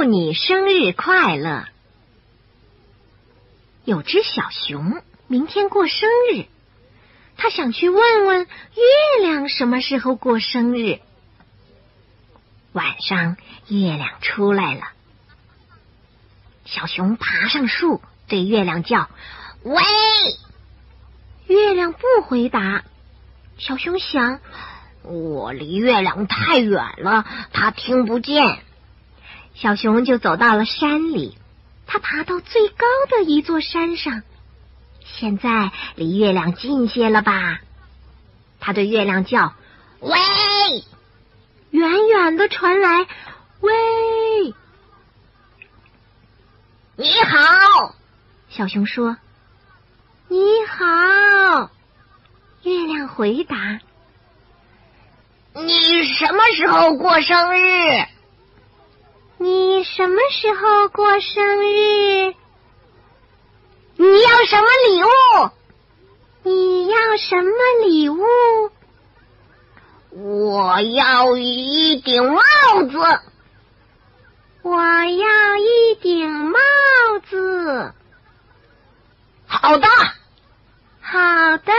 祝你生日快乐。有只小熊明天过生日，他想去问问月亮什么时候过生日。晚上，月亮出来了，小熊爬上树，对月亮叫：“喂！”月亮不回答。小熊想：“我离月亮太远了，它听不见。”小熊就走到了山里，它爬到最高的一座山上，现在离月亮近些了吧？它对月亮叫：“喂！”远远的传来“喂，你好。”小熊说：“你好。”月亮回答：“你什么时候过生日？你什么时候过生日？你要什么礼物？你要什么礼物？”我要一顶帽子，我要一顶帽子。好的，好的。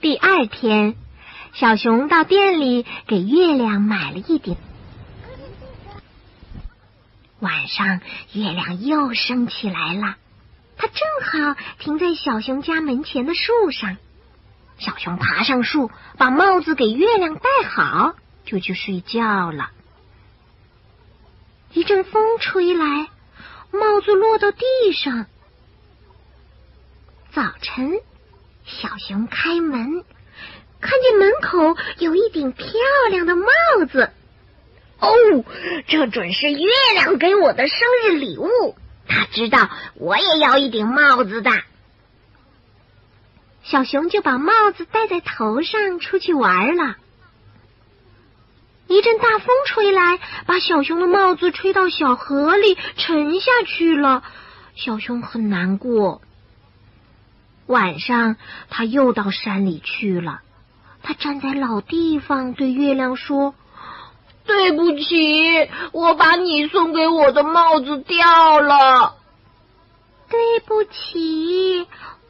第二天，小熊到店里给月亮买了一顶。晚上，月亮又升起来了，它正好停在小熊家门前的树上。小熊爬上树，把帽子给月亮戴好，就去睡觉了。一阵风吹来，帽子落到地上。早晨，小熊开门，看见门口有一顶漂亮的帽子。哦，这准是月亮给我的生日礼物。他知道我也要一顶帽子的。小熊就把帽子戴在头上，出去玩了。一阵大风吹来，把小熊的帽子吹到小河里，沉下去了。小熊很难过。晚上，他又到山里去了。他站在老地方，对月亮说：“对不起，我把你送给我的帽子掉了。对不起。”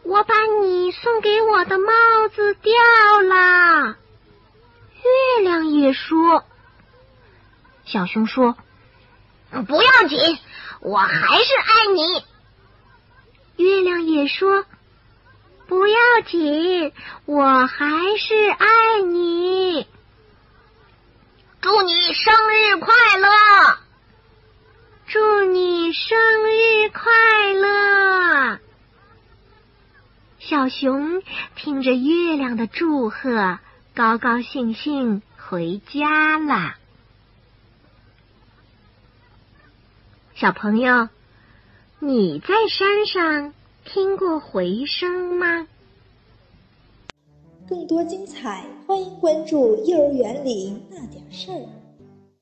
我把你送给我的帽子掉了。月亮也说：“小熊说，不要紧，我还是爱你。”月亮也说：“不要紧，我还是爱你。”祝你生日快乐！祝你生日快乐！小熊听着月亮的祝贺，高高兴兴回家了。小朋友，你在山上听过回声吗？更多精彩，欢迎关注幼儿园里那点事儿。